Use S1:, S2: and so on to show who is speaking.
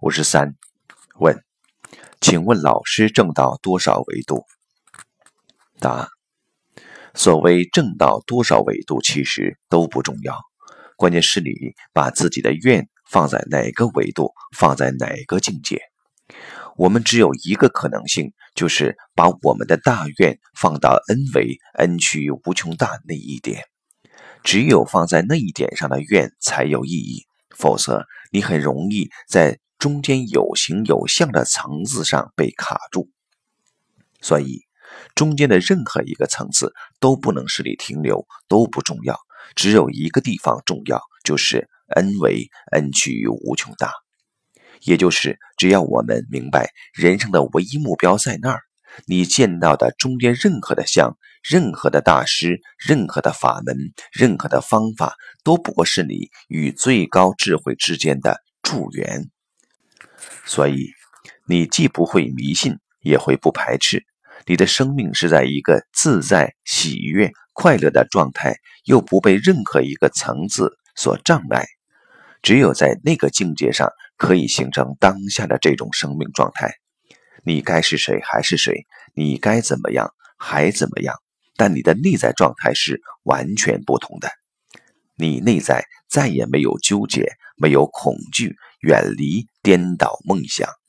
S1: 五十三，问，请问老师正到多少维度？答：所谓正到多少维度，其实都不重要，关键是你把自己的愿放在哪个维度，放在哪个境界。我们只有一个可能性，就是把我们的大愿放到 n 维 n 趋于无穷大那一点。只有放在那一点上的愿才有意义，否则你很容易在中间有形有相的层次上被卡住。所以，中间的任何一个层次都不能使你停留，都不重要。只有一个地方重要，就是 n 为 n 趋于无穷大。也就是，只要我们明白人生的唯一目标在那儿，你见到的中间任何的相、任何的大师、任何的法门、任何的方法，都不过是你与最高智慧之间的助缘。所以，你既不会迷信，也会不排斥。你的生命是在一个自在、喜悦、快乐的状态，又不被任何一个层次所障碍。只有在那个境界上，可以形成当下的这种生命状态。你该是谁还是谁，你该怎么样还怎么样，但你的内在状态是完全不同的。你内在再也没有纠结，没有恐惧，远离颠倒梦想。